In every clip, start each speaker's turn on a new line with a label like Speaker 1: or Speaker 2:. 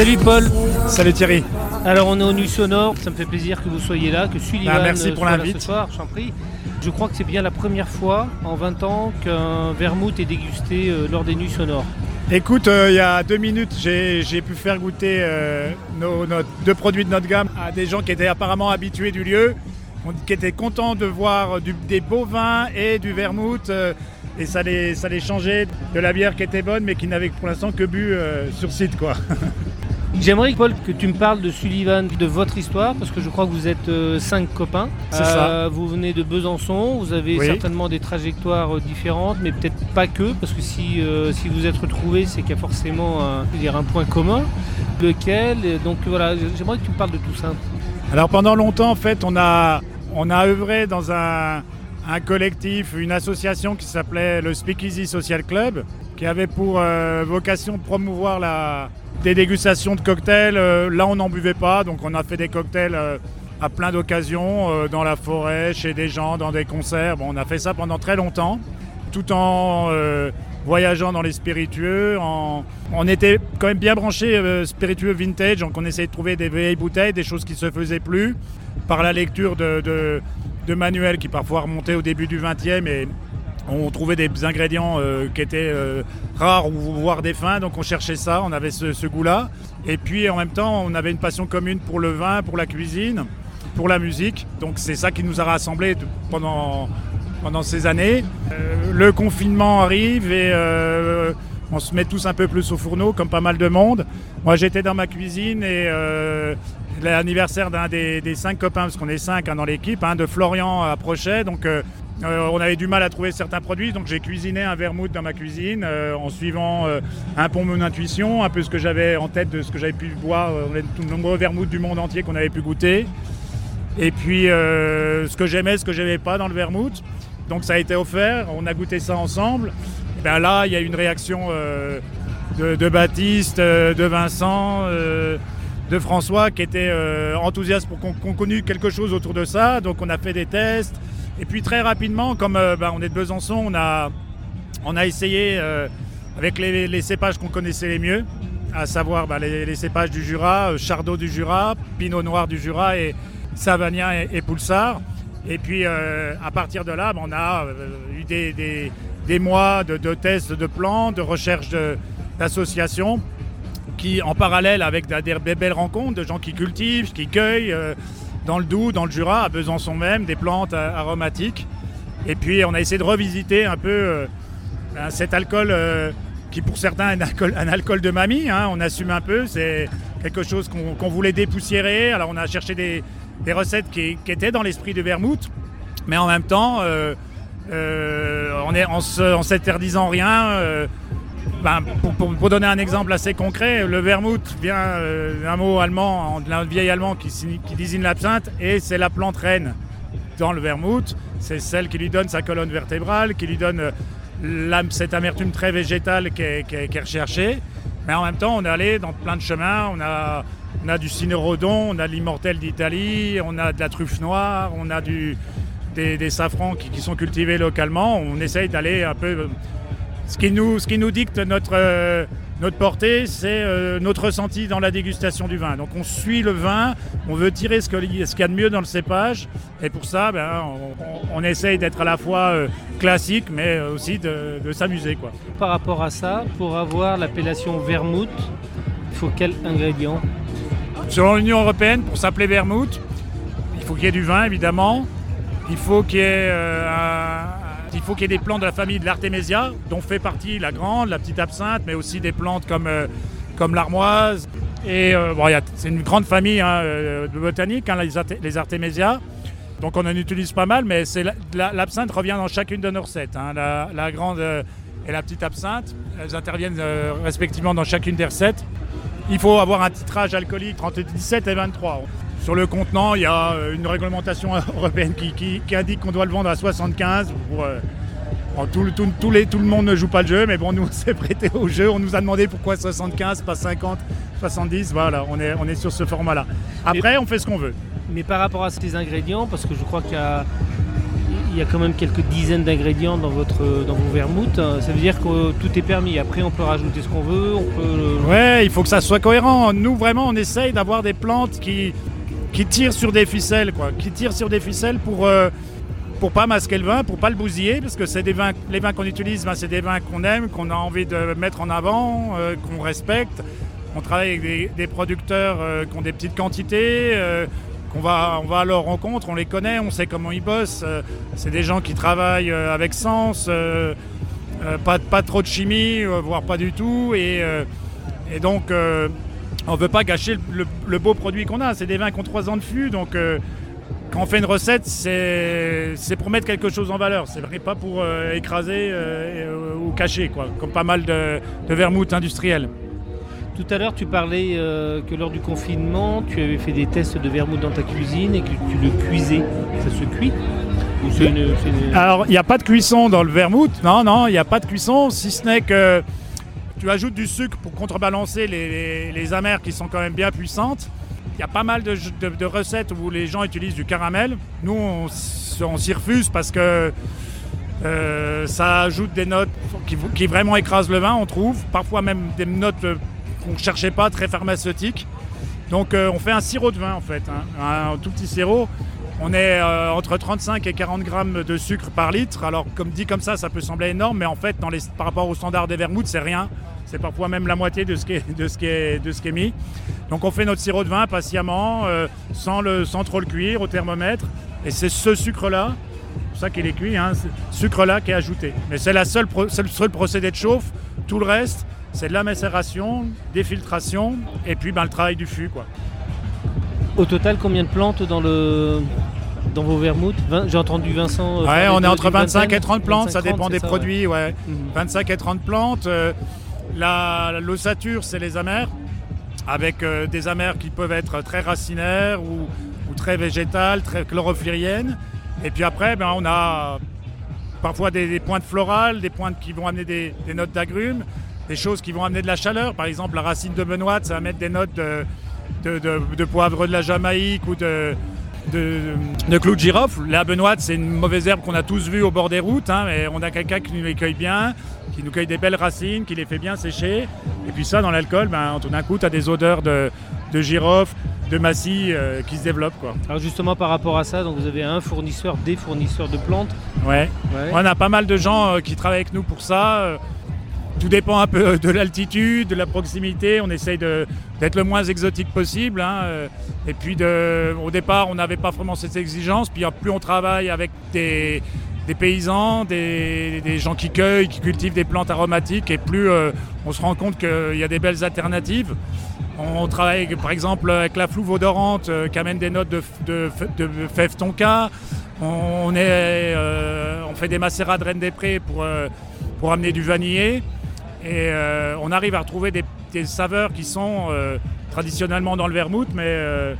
Speaker 1: Salut Paul.
Speaker 2: Salut Thierry.
Speaker 1: Alors on est au Nu Sonore, ça me fait plaisir que vous soyez là, que Sullivan
Speaker 2: Ah, merci pour
Speaker 1: soit là ce soir, je t'en prie. Je crois que c'est bien la première fois en 20 ans qu'un vermouth est dégusté euh, lors des Nuits Sonores.
Speaker 2: Écoute, euh, il y a deux minutes, j'ai pu faire goûter euh, nos, deux produits de notre gamme à des gens qui étaient apparemment habitués du lieu, qui étaient contents de voir des beaux vins et du vermouth. euh, et ça les, ça les changeait de la bière qui était bonne, mais qui n'avait pour l'instant que bu sur site. quoi.
Speaker 1: J'aimerais Paul que tu me parles de Sullivan, de votre histoire, parce que je crois que vous êtes euh, cinq copains.
Speaker 2: C'est ça.
Speaker 1: Vous venez de Besançon, vous avez
Speaker 2: Oui.
Speaker 1: certainement des trajectoires euh, différentes, mais peut-être pas que, parce que si, euh, si vous êtes retrouvés, c'est qu'il y a forcément un, dire, un point commun. Lequel Donc voilà, j'aimerais que tu me parles de tout ça.
Speaker 2: Alors pendant longtemps, en fait, on a, on a œuvré dans un, un collectif, une association qui s'appelait le Speakeasy Social Club, qui avait pour euh, vocation de promouvoir la, des dégustations de cocktails. Euh, là, on n'en buvait pas, donc on a fait des cocktails euh, à plein d'occasions, euh, dans la forêt, chez des gens, dans des concerts. Bon, on a fait ça pendant très longtemps, tout en voyageant dans les spiritueux. en- On était quand même bien branchés spiritueux vintage, donc on essayait de trouver des vieilles bouteilles, des choses qui se faisaient plus, par la lecture de, de- de manuels qui parfois remontaient au début du 20e et on trouvait des ingrédients euh, qui étaient euh, rares ou voire défunts, donc on cherchait ça, on avait ce, goût-là. Et puis en même temps, on avait une passion commune pour le vin, pour la cuisine, pour la musique. Donc c'est ça qui nous a rassemblés pendant, pendant ces années. Euh, le confinement arrive et on se met tous un peu plus au fourneau, comme pas mal de monde. Moi j'étais dans ma cuisine et l'anniversaire d'un des, cinq copains, parce qu'on est cinq hein, dans l'équipe, hein, de Florian approchait. Euh, on avait du mal à trouver certains produits, donc j'ai cuisiné un vermouth dans ma cuisine euh, en suivant euh, un peu mon intuition, un peu ce que j'avais en tête de ce que j'avais pu boire, euh, les nombreux vermouths du monde entier qu'on avait pu goûter. Et puis ce que j'aimais, ce que j'aimais pas dans le vermouth. Donc ça a été offert, on a goûté ça ensemble. Et bien là, il y a une réaction de, Baptiste, de Vincent, de François qui étaient euh, enthousiastes pour qu'on connût quelque chose autour de ça. Donc on a fait des tests. Et puis très rapidement, comme euh, ben, on est de Besançon, on a, on a essayé euh, avec les, cépages qu'on connaissait les mieux, à savoir ben, les, cépages du Jura, euh, Chardot du Jura, Pinot Noir du Jura et Savagnin et, Poulsard. Et puis à partir de là, ben, on a eu des, des- des mois de, tests de plans, de recherche d'associations qui, en parallèle avec des, belles rencontres de gens qui cultivent, qui cueillent dans le Doubs, dans le Jura, à Besançon même, des plantes euh, aromatiques. Et puis on a essayé de revisiter un peu euh, ben, cet alcool euh, qui pour certains est un alcool, de mamie, hein, on assume un peu, c'est quelque chose qu'on voulait dépoussiérer. Alors on a cherché des, recettes qui, étaient dans l'esprit du vermouth, mais en même temps, on est, en s'interdisant rien. Ben, pour, donner un exemple assez concret, le vermouth vient euh, d'un mot allemand, d'un vieil allemand qui, qui désigne l'absinthe, et c'est la plante reine dans le vermouth. C'est celle qui lui donne sa colonne vertébrale, qui lui donne euh, cette amertume très végétale qui est, recherchée. Mais en même temps, on est allé dans plein de chemins. On a, du cinérodon, on a de l'immortel d'Italie, on a de la truffe noire, on a des, des safrans qui sont cultivés localement. On essaye d'aller un peu. Ce qui nous, ce qui nous dicte notre, euh, notre portée, c'est euh, notre ressenti dans la dégustation du vin. Donc on suit le vin, on veut tirer ce que- ce qu'il y a de mieux dans le cépage. Et pour ça, ben, on, on essaye d'être à la fois euh, classique, mais aussi de, de s'amuser. quoi.
Speaker 1: Par rapport à ça, pour avoir l'appellation vermouth, il faut quel ingrédient?
Speaker 2: Selon l'Union européenne, pour s'appeler vermouth, il faut qu'il y ait du vin, évidemment. Il faut qu'il y ait, un- il faut qu'il y ait des plantes de la famille de l'Artémésia, dont fait partie la grande, la petite absinthe, mais aussi des plantes comme, euh, l'armoise. Et euh, c'est une grande famille hein, euh, de botanique, hein, les, les Artémésias. Donc on en utilise pas mal, mais l'absinthe revient dans chacune de nos recettes. hein. La, grande et la petite absinthe, elles interviennent respectivement dans chacune des recettes. Il faut avoir un titrage alcoolique entre 17 et 23. Sur le contenant, il y a euh, une réglementation européenne qui, qui- qui indique qu'on doit le vendre à 75. Pour, euh, bon, tout, le- tout- les- tout le monde ne joue pas le jeu, mais bon, nous, on s'est prêté au jeu. On nous a demandé pourquoi 75, pas 50, 70, voilà, on est, on est sur ce format-là. Après, on fait ce qu'on veut.
Speaker 1: Mais par rapport à ces ingrédients, parce que je crois qu'il y a, il y a quand même quelques dizaines d'ingrédients dans, votre, dans vos vermouths, hein, ça veut dire que tout est permis. Après, on peut rajouter ce qu'on veut, on peut...
Speaker 2: Ouais, il faut que ça soit cohérent. Nous, vraiment, on essaye d'avoir des plantes qui, qui tirent sur des ficelles, quoi. Qui tirent sur des ficelles pour... Euh, pour pas masquer le vin, pour pas le bousiller, parce que c'est des vins, les vins qu'on utilise, ben, c'est des vins qu'on aime, qu'on a envie de mettre en avant, euh, qu'on respecte. On travaille avec des, producteurs euh, qui ont des petites quantités, euh, qu'on va, on va à leur rencontre, on les connaît, on sait comment ils bossent. c'est des gens qui travaillent avec sens, pas, pas trop de chimie, voire pas du tout. Et, et donc, on ne veut pas gâcher le, le beau produit qu'on a. C'est des vins qui ont 3 ans de fût, donc quand on fait une recette, c'est pour mettre quelque chose en valeur. C'est pas pour euh, écraser euh, ou cacher, quoi, comme pas mal de, de vermouth industriel.
Speaker 1: Tout à l'heure, tu parlais euh, que lors du confinement, tu avais fait des tests de vermouth dans ta cuisine et que tu le cuisais. Ça se cuit
Speaker 2: Alors, il n'y a pas de cuisson dans le vermouth. Non, non, il n'y a pas de cuisson, si ce n'est que tu ajoutes du sucre pour contrebalancer les, les amers qui sont quand même bien puissantes. Il y a pas mal de, recettes où les gens utilisent du caramel. Nous, on, s'y refuse parce que euh, ça ajoute des notes qui, vraiment écrasent le vin, on trouve. Parfois même des notes qu'on ne cherchait pas, très pharmaceutiques. Donc euh, on fait un sirop de vin en fait, hein. un tout petit sirop. On est entre 35 et 40 grammes de sucre par litre. Alors comme dit comme ça, ça peut sembler énorme, mais en fait par rapport au standard des vermouths, c'est rien. C'est parfois même la moitié de ce qui est, de ce qui est, de ce qui est mis. Donc on fait notre sirop de vin patiemment, euh, sans, trop le cuire au thermomètre. Et c'est ce sucre-là, c'est ça qu'il est cuit, hein, sucre-là qui est ajouté. Mais c'est le seul procédé de chauffe. Tout le reste, c'est de la macération, des filtrations et puis ben, le travail du fût. Quoi.
Speaker 1: Au total, combien de plantes dans le, dans vos vermouths J'ai entendu Vincent.
Speaker 2: Euh, ouais, on est entre 25 et 30 plantes, ça dépend des produits. Ouais. 25 mhm. et 30 plantes. Euh, L'ossature, c'est les amers, avec euh, des amers qui peuvent être très racinaires ou, très végétales, très chlorophylliennes. Et puis après, ben, on a parfois des, pointes florales, des pointes qui vont amener des, notes d'agrumes, des choses qui vont amener de la chaleur. Par exemple, la racine de benoîte, ça va mettre des notes de, de poivre de la Jamaïque ou de, de, clous de girofle. La benoîte, c'est une mauvaise herbe qu'on a tous vue au bord des routes, hein, mais on a quelqu'un qui nous les cueille bien, qui nous cueille des belles racines, qui les fait bien sécher. Et puis ça, dans l'alcool, ben, tout d'un coup, tu as des odeurs de, de girofle, de massis euh, qui se développent. Quoi.
Speaker 1: Alors justement, par rapport à ça, donc vous avez un fournisseur, des fournisseurs de plantes.
Speaker 2: Ouais. On a pas mal de gens euh, qui travaillent avec nous pour ça. Tout dépend un peu de l'altitude, de la proximité. On essaye d'être le moins exotique possible. Hein. Et puis au départ, on n'avait pas vraiment cette exigence. Puis plus on travaille avec des, paysans, des, gens qui cueillent, qui cultivent des plantes aromatiques, et plus euh, on se rend compte qu'il y a des belles alternatives. On travaille par exemple avec la flouve odorante euh, qui amène des notes de, fèves tonka. On, euh, on fait des macérats de Rennes des Prés pour, pour amener du vanillé. Et euh, on arrive à retrouver des, saveurs qui sont euh, traditionnellement dans le vermouth, mais euh,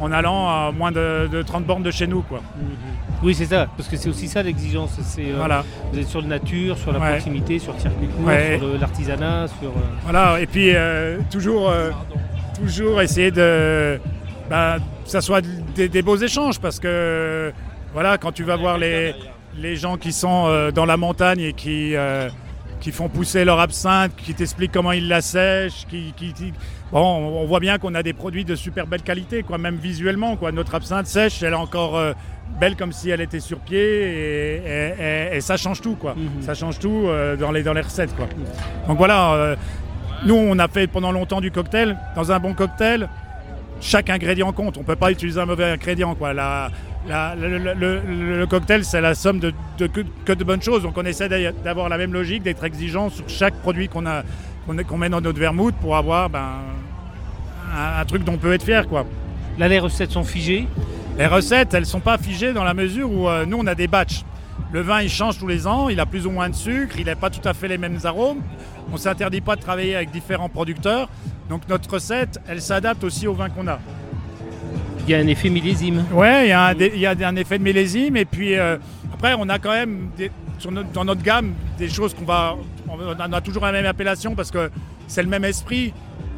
Speaker 2: en allant à moins de, 30 bornes de chez nous. Quoi.
Speaker 1: Mm-hmm. Oui, c'est ça, parce que c'est aussi ça l'exigence. voilà. Vous êtes sur la nature, sur la proximité, sur le circuit court, sur l'artisanat. Sur,
Speaker 2: Voilà, et puis toujours, toujours essayer de. Bah, que ça soit des, beaux échanges, parce que voilà, quand tu vas voir les, les gens qui sont dans la montagne et qui qui font pousser leur absinthe, qui t'expliquent comment ils la sèchent. Qui, Bon, on voit bien qu'on a des produits de super belle qualité, quoi, même visuellement. Quoi. Notre absinthe sèche, elle est encore euh, belle comme si elle était sur pied et, ça change tout. Quoi. Mhm. Ça change tout euh, dans, les, dans les recettes. Quoi. Donc voilà, euh, nous on a fait pendant longtemps du cocktail. Dans un bon cocktail, chaque ingrédient compte. On ne peut pas utiliser un mauvais ingrédient. Quoi. La, le, cocktail, c'est la somme de, que, de bonnes choses. Donc on essaie d'avoir la même logique, d'être exigeant sur chaque produit qu'on qu'on met dans notre vermouth pour avoir ben, un, truc dont on peut être fier. Quoi.
Speaker 1: Là, les recettes sont figées
Speaker 2: Les recettes, elles ne sont pas figées dans la mesure où euh, nous, on a des batchs. Le vin, il change tous les ans, il a plus ou moins de sucre, il n'a pas tout à fait les mêmes arômes. On ne s'interdit pas de travailler avec différents producteurs. Donc notre recette, elle s'adapte aussi au vin qu'on a.
Speaker 1: Il y a un effet millésime.
Speaker 2: Oui, il y, a un, effet de millésime. Et puis euh, après, on a quand même dans notre gamme des choses qu'on va. On a toujours la même appellation parce que c'est le même esprit.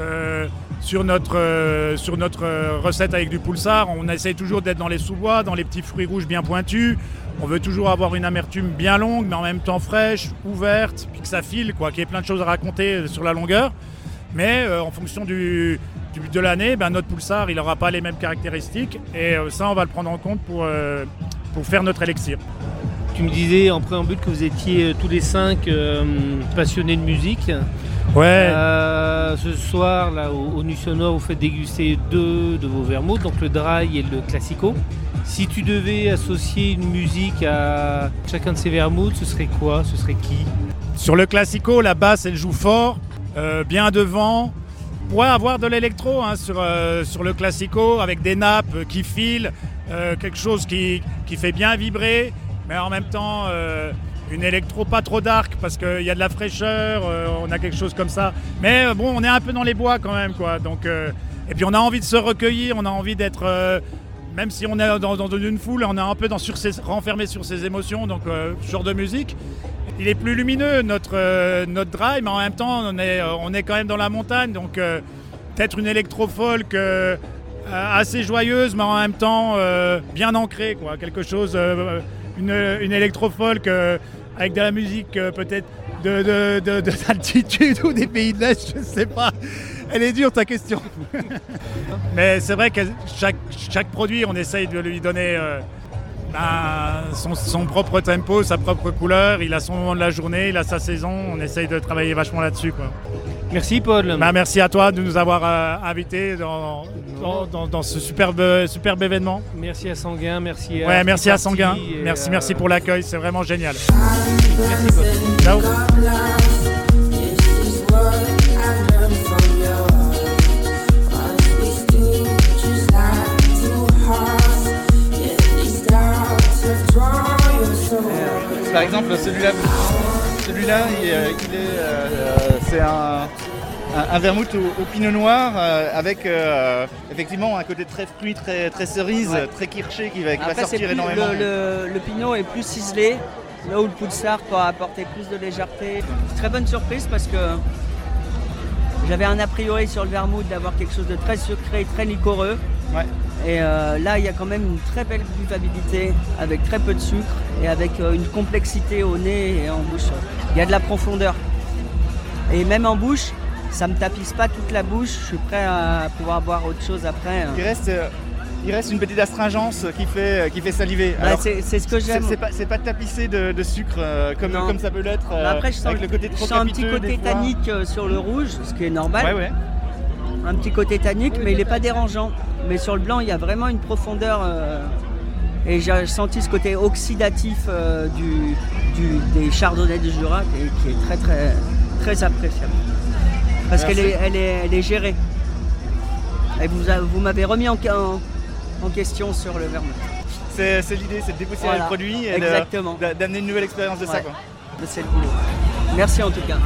Speaker 2: euh, sur notre, euh, sur notre recette avec du pulsar. On essaye toujours d'être dans les sous-bois, dans les petits fruits rouges bien pointus. On veut toujours avoir une amertume bien longue, mais en même temps fraîche, ouverte, puis que ça file, quoi, qu'il y ait plein de choses à raconter sur la longueur. Mais en fonction du, de l'année, ben, notre pulsar, il n'aura pas les mêmes caractéristiques. Et ça, on va le prendre en compte pour, pour faire notre élixir.
Speaker 1: Tu me disais en préambule que vous étiez tous les cinq passionnés de musique.
Speaker 2: Ouais.
Speaker 1: Euh, ce soir, là, au, au Sonore, vous faites déguster deux de vos vermouths, donc le dry et le classico. Si tu devais associer une musique à chacun de ces vermouths, ce serait quoi? Ce serait qui?
Speaker 2: Sur le classico, la basse, elle joue fort, euh, bien devant. Pourrait avoir de l'électro hein, sur, euh, sur le classico, avec des nappes qui filent, quelque chose qui, qui, fait bien vibrer, mais en même temps une électro pas trop dark parce qu'il y a de la fraîcheur, euh, on a quelque chose comme ça. Mais euh, bon, on est un peu dans les bois quand même, quoi. Donc, euh, et puis on a envie de se recueillir, on a envie d'être, même si on est dans, une foule, on est un peu dans, sur ses, renfermé sur ses émotions, donc ce genre de musique. Il est plus lumineux notre, notre drive, mais en même temps on est, est quand même dans la montagne, donc peut-être une électro-folk assez joyeuse, mais en même temps bien ancrée, quoi. Quelque chose, une, une avec de la musique euh, peut-être d'altitude de, ou des pays de l'Est, je ne sais pas. Elle est dure ta question. Mais c'est vrai que chaque, chaque, produit, on essaye de lui donner euh, ben, son, propre tempo, sa propre couleur. Il a son moment de la journée, il a sa saison. On essaye de travailler vachement là-dessus.
Speaker 1: Merci Paul.
Speaker 2: Ben, merci à toi de nous avoir euh, invités dans, dans, ce superbe, superbe événement.
Speaker 1: Merci à Sanguin, merci
Speaker 2: à, ouais, merci à Sanguin. Merci, merci pour l'accueil, c'est vraiment génial. Ciao.
Speaker 3: Par exemple, celui-là, celui-là, il, est, euh, c'est un, un, vermouth au, pinot noir euh, avec euh, effectivement un côté très fruit, très, très cerise, très kirché qui va, sortir énormément.
Speaker 4: Le, pinot est plus ciselé, là où le pulsar peut apporter plus de légèreté. Très bonne surprise parce que j'avais un a priori sur le vermouth d'avoir quelque chose de très sucré, très liquoreux. Et euh, là, il y a quand même une très belle buvabilité avec très peu de sucre et avec une complexité au nez et en bouche. Il y a de la profondeur. Et même en bouche, ça me tapisse pas toute la bouche. Je suis prêt à pouvoir boire autre chose après.
Speaker 3: Hein. Il reste, euh, il reste une petite astringence qui fait, euh, qui fait saliver.
Speaker 4: c'est ce que j'aime.
Speaker 3: C'est pas, pas tapissé de, sucre euh, comme, comme ça peut l'être.
Speaker 4: après, je sens, le côté trop un petit côté tannique sur le rouge, ce qui est normal. Un petit côté tannique, mais il n'est pas dérangeant. Mais sur le blanc, il y a vraiment une profondeur. et j'ai senti ce côté oxydatif du, des chardonnays du Jura qui est, très très très appréciable. Parce qu'elle est, elle est, elle est, gérée. Et vous, vous m'avez remis en, en, question sur le vermouth.
Speaker 3: C'est, l'idée, c'est de dépoussiérer le produit et d'amener une nouvelle expérience de ça.
Speaker 4: C'est le boulot. Merci en tout cas.